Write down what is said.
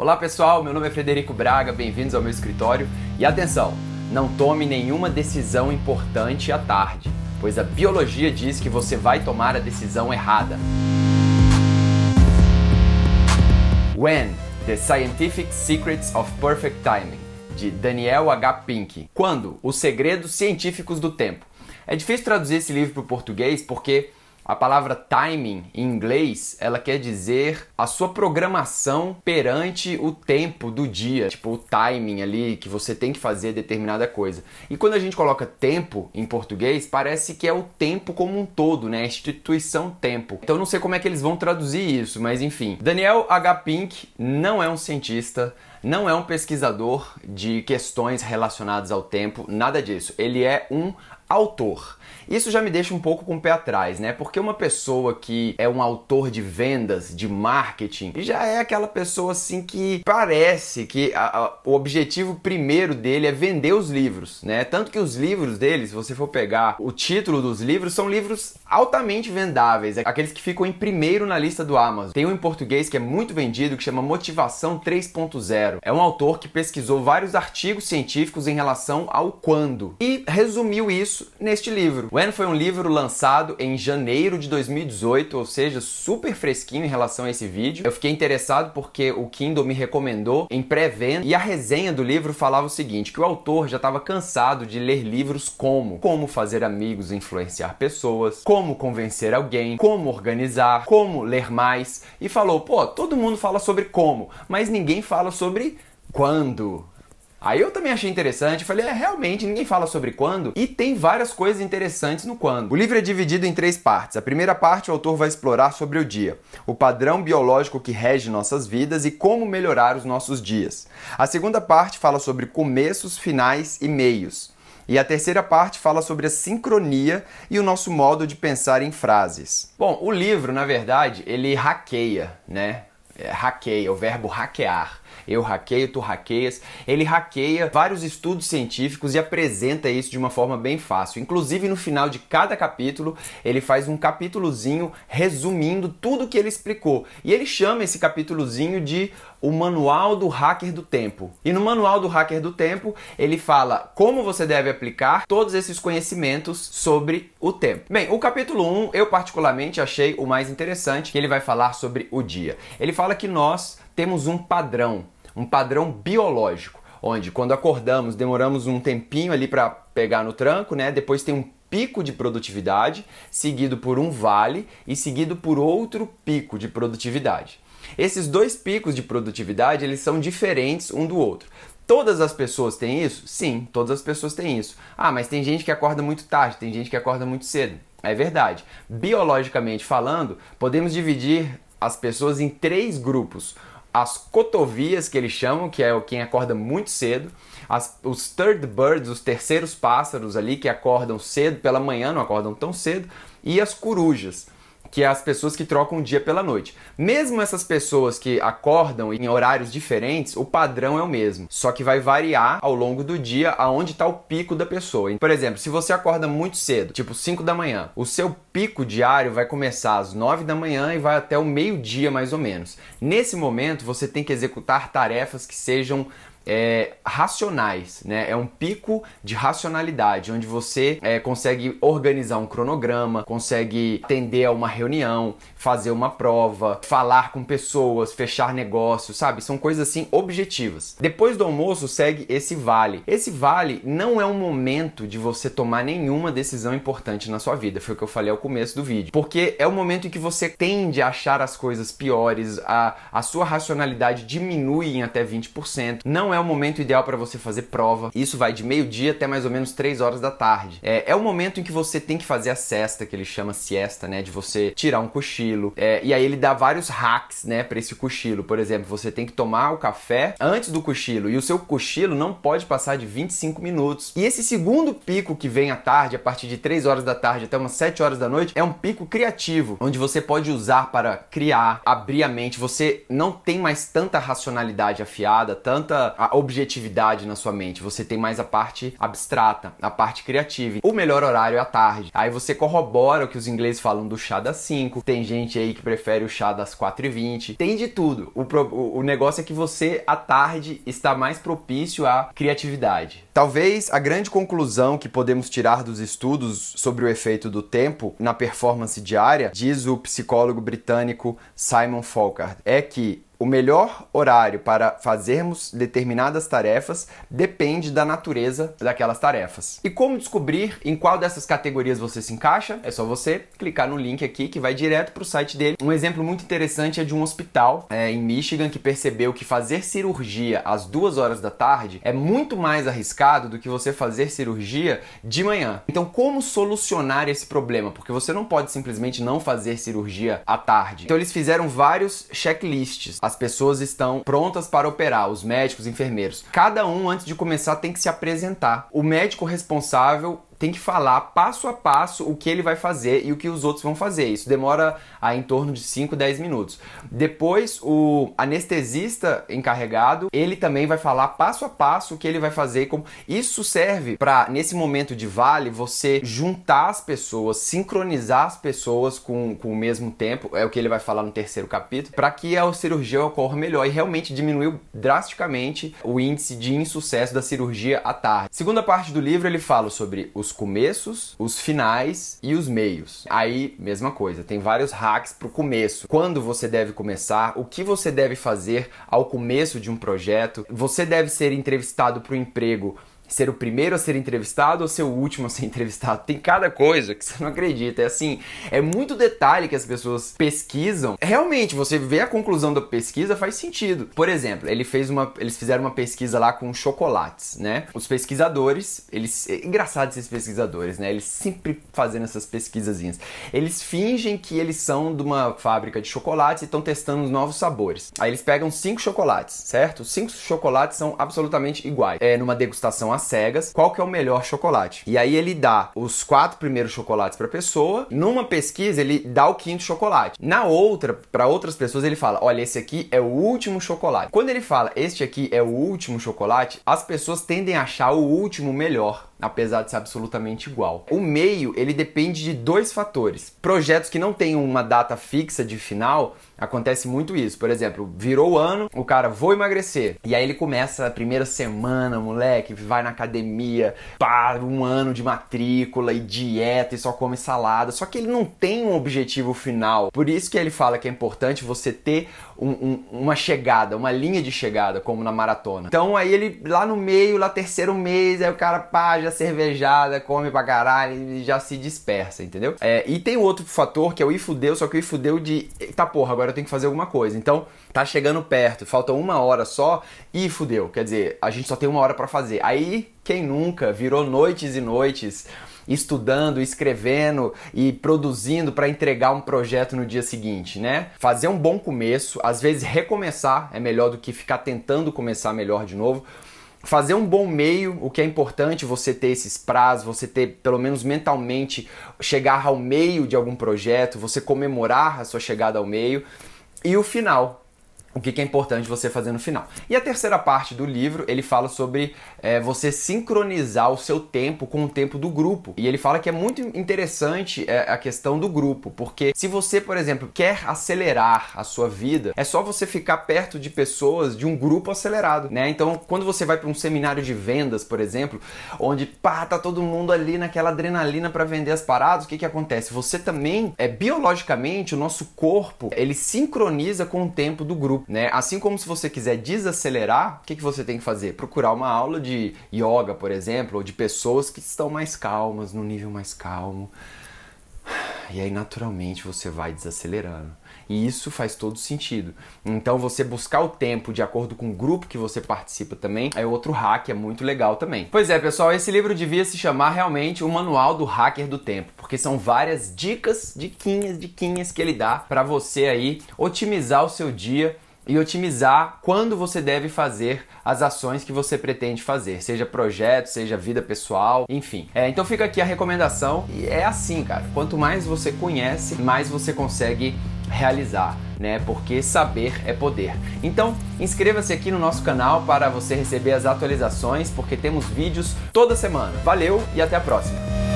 Olá pessoal, meu nome é Frederico Braga, bem-vindos ao meu escritório. E atenção, não tome nenhuma decisão importante à tarde, pois a biologia diz que você vai tomar a decisão errada. When The Scientific Secrets of Perfect Timing, de Daniel H. Pink. Quando? Os segredos científicos do tempo. É difícil traduzir esse livro para o português porque a palavra timing em inglês, ela quer dizer a sua programação perante o tempo do dia, tipo o timing ali que você tem que fazer determinada coisa. E quando a gente coloca tempo em português, parece que é o tempo como um todo, né? A instituição tempo. Então não sei como é que eles vão traduzir isso, mas enfim. Daniel H. Pink não é um cientista, não é um pesquisador de questões relacionadas ao tempo, nada disso. Ele é um autor. Isso já me deixa um pouco com o pé atrás, né? Porque uma pessoa que é um autor de vendas, de marketing, já é aquela pessoa assim que parece que a, a, o objetivo primeiro dele é vender os livros, né? Tanto que os livros dele, se você for pegar o título dos livros, são livros altamente vendáveis, aqueles que ficam em primeiro na lista do Amazon. Tem um em português que é muito vendido que chama Motivação 3.0. É um autor que pesquisou vários artigos científicos em relação ao quando e resumiu isso neste livro. When foi um livro lançado em janeiro de 2018, ou seja, super fresquinho em relação a esse vídeo. Eu fiquei interessado porque o Kindle me recomendou em pré-venda e a resenha do livro falava o seguinte, que o autor já estava cansado de ler livros como como fazer amigos influenciar pessoas, como convencer alguém, como organizar, como ler mais e falou, pô, todo mundo fala sobre como, mas ninguém fala sobre quando. Aí eu também achei interessante, falei, é, realmente, ninguém fala sobre quando, e tem várias coisas interessantes no quando. O livro é dividido em três partes. A primeira parte, o autor vai explorar sobre o dia, o padrão biológico que rege nossas vidas e como melhorar os nossos dias. A segunda parte fala sobre começos, finais e meios. E a terceira parte fala sobre a sincronia e o nosso modo de pensar em frases. Bom, o livro, na verdade, ele hackeia, né? É, hackeia, o verbo hackear eu hackeio, tu hackeias. Ele hackeia vários estudos científicos e apresenta isso de uma forma bem fácil. Inclusive no final de cada capítulo, ele faz um capítulozinho resumindo tudo que ele explicou. E ele chama esse capítulozinho de o Manual do Hacker do Tempo. E no Manual do Hacker do Tempo, ele fala como você deve aplicar todos esses conhecimentos sobre o tempo. Bem, o capítulo 1 eu particularmente achei o mais interessante, que ele vai falar sobre o dia. Ele fala que nós temos um padrão um padrão biológico, onde quando acordamos demoramos um tempinho ali para pegar no tranco, né? Depois tem um pico de produtividade, seguido por um vale e seguido por outro pico de produtividade. Esses dois picos de produtividade, eles são diferentes um do outro. Todas as pessoas têm isso? Sim, todas as pessoas têm isso. Ah, mas tem gente que acorda muito tarde, tem gente que acorda muito cedo. É verdade. Biologicamente falando, podemos dividir as pessoas em três grupos as cotovias, que eles chamam, que é quem acorda muito cedo, as, os third birds, os terceiros pássaros ali que acordam cedo pela manhã, não acordam tão cedo, e as corujas que é as pessoas que trocam o dia pela noite. Mesmo essas pessoas que acordam em horários diferentes, o padrão é o mesmo, só que vai variar ao longo do dia aonde está o pico da pessoa. Por exemplo, se você acorda muito cedo, tipo 5 da manhã, o seu pico diário vai começar às 9 da manhã e vai até o meio-dia mais ou menos. Nesse momento, você tem que executar tarefas que sejam é, racionais, né? É um pico de racionalidade, onde você é, consegue organizar um cronograma, consegue atender a uma reunião, fazer uma prova, falar com pessoas, fechar negócios, sabe? São coisas assim objetivas. Depois do almoço segue esse vale. Esse vale não é um momento de você tomar nenhuma decisão importante na sua vida, foi o que eu falei ao começo do vídeo, porque é o momento em que você tende a achar as coisas piores, a, a sua racionalidade diminui em até 20%. Não é é o momento ideal para você fazer prova. Isso vai de meio-dia até mais ou menos 3 horas da tarde. É, é o momento em que você tem que fazer a cesta, que ele chama siesta, né? De você tirar um cochilo. É, e aí ele dá vários hacks, né, para esse cochilo. Por exemplo, você tem que tomar o café antes do cochilo e o seu cochilo não pode passar de 25 minutos. E esse segundo pico que vem à tarde, a partir de 3 horas da tarde até umas 7 horas da noite é um pico criativo, onde você pode usar para criar, abrir a mente. Você não tem mais tanta racionalidade afiada, tanta objetividade na sua mente. Você tem mais a parte abstrata, a parte criativa. O melhor horário é a tarde. Aí você corrobora o que os ingleses falam do chá das 5. Tem gente aí que prefere o chá das 4 e 20. Tem de tudo. O, o, negócio é que você, à tarde, está mais propício à criatividade. Talvez a grande conclusão que podemos tirar dos estudos sobre o efeito do tempo na performance diária, diz o psicólogo britânico Simon Folkard, é que o melhor horário para fazermos determinadas tarefas depende da natureza daquelas tarefas. E como descobrir em qual dessas categorias você se encaixa? É só você clicar no link aqui que vai direto para o site dele. Um exemplo muito interessante é de um hospital é, em Michigan que percebeu que fazer cirurgia às duas horas da tarde é muito mais arriscado do que você fazer cirurgia de manhã. Então, como solucionar esse problema? Porque você não pode simplesmente não fazer cirurgia à tarde. Então, eles fizeram vários checklists as pessoas estão prontas para operar, os médicos, enfermeiros. Cada um, antes de começar, tem que se apresentar. O médico responsável tem que falar passo a passo o que ele vai fazer e o que os outros vão fazer. Isso demora a em torno de 5, 10 minutos. Depois, o anestesista encarregado, ele também vai falar passo a passo o que ele vai fazer. Como... Isso serve para, nesse momento de vale, você juntar as pessoas, sincronizar as pessoas com, com o mesmo tempo, é o que ele vai falar no terceiro capítulo, para que a cirurgia ocorra melhor e realmente diminuiu drasticamente o índice de insucesso da cirurgia à tarde. Segunda parte do livro, ele fala sobre os os começos, os finais e os meios. Aí, mesma coisa, tem vários hacks para o começo. Quando você deve começar, o que você deve fazer ao começo de um projeto. Você deve ser entrevistado para o emprego ser o primeiro a ser entrevistado ou ser o último a ser entrevistado. Tem cada coisa que você não acredita. É assim, é muito detalhe que as pessoas pesquisam. Realmente, você vê a conclusão da pesquisa faz sentido. Por exemplo, ele fez uma, eles fizeram uma pesquisa lá com chocolates, né? Os pesquisadores, eles é engraçado esses pesquisadores, né? Eles sempre fazendo essas pesquisazinhas. Eles fingem que eles são de uma fábrica de chocolates e estão testando os novos sabores. Aí eles pegam cinco chocolates, certo? Cinco chocolates são absolutamente iguais. É numa degustação às cegas qual que é o melhor chocolate. E aí ele dá os quatro primeiros chocolates para a pessoa. Numa pesquisa ele dá o quinto chocolate. Na outra, para outras pessoas ele fala: "Olha, esse aqui é o último chocolate". Quando ele fala: "Este aqui é o último chocolate", as pessoas tendem a achar o último melhor apesar de ser absolutamente igual. O meio, ele depende de dois fatores. Projetos que não têm uma data fixa de final, acontece muito isso. Por exemplo, virou o ano, o cara vou emagrecer. E aí ele começa a primeira semana, moleque, vai na academia, pá, um ano de matrícula e dieta e só come salada. Só que ele não tem um objetivo final. Por isso que ele fala que é importante você ter um, um, uma chegada, uma linha de chegada, como na maratona. Então aí ele lá no meio, lá terceiro mês, aí o cara pá, já cervejada, come pra caralho e já se dispersa, entendeu? É, e tem outro fator que é o ifudeu, só que o ifudeu de tá porra, agora eu tenho que fazer alguma coisa. Então tá chegando perto, falta uma hora só e fudeu. Quer dizer, a gente só tem uma hora para fazer. Aí quem nunca virou noites e noites estudando, escrevendo e produzindo para entregar um projeto no dia seguinte, né? Fazer um bom começo, às vezes recomeçar é melhor do que ficar tentando começar melhor de novo. Fazer um bom meio, o que é importante você ter esses prazos, você ter pelo menos mentalmente chegar ao meio de algum projeto, você comemorar a sua chegada ao meio. E o final, o que é importante você fazer no final. E a terceira parte do livro, ele fala sobre é, você sincronizar o seu tempo com o tempo do grupo. E ele fala que é muito interessante é, a questão do grupo, porque se você, por exemplo, quer acelerar a sua vida, é só você ficar perto de pessoas de um grupo acelerado, né? Então, quando você vai para um seminário de vendas, por exemplo, onde pá, tá todo mundo ali naquela adrenalina para vender as paradas, o que que acontece? Você também, é biologicamente, o nosso corpo, ele sincroniza com o tempo do grupo. Né? Assim como se você quiser desacelerar, o que, que você tem que fazer? Procurar uma aula de yoga, por exemplo, ou de pessoas que estão mais calmas, no nível mais calmo. E aí, naturalmente, você vai desacelerando. E isso faz todo sentido. Então, você buscar o tempo de acordo com o grupo que você participa também é outro hack, é muito legal também. Pois é, pessoal, esse livro devia se chamar realmente o Manual do Hacker do Tempo, porque são várias dicas, diquinhas, diquinhas que ele dá para você aí otimizar o seu dia e otimizar quando você deve fazer as ações que você pretende fazer, seja projeto, seja vida pessoal, enfim. É, então fica aqui a recomendação e é assim, cara. Quanto mais você conhece, mais você consegue realizar, né? Porque saber é poder. Então, inscreva-se aqui no nosso canal para você receber as atualizações, porque temos vídeos toda semana. Valeu e até a próxima.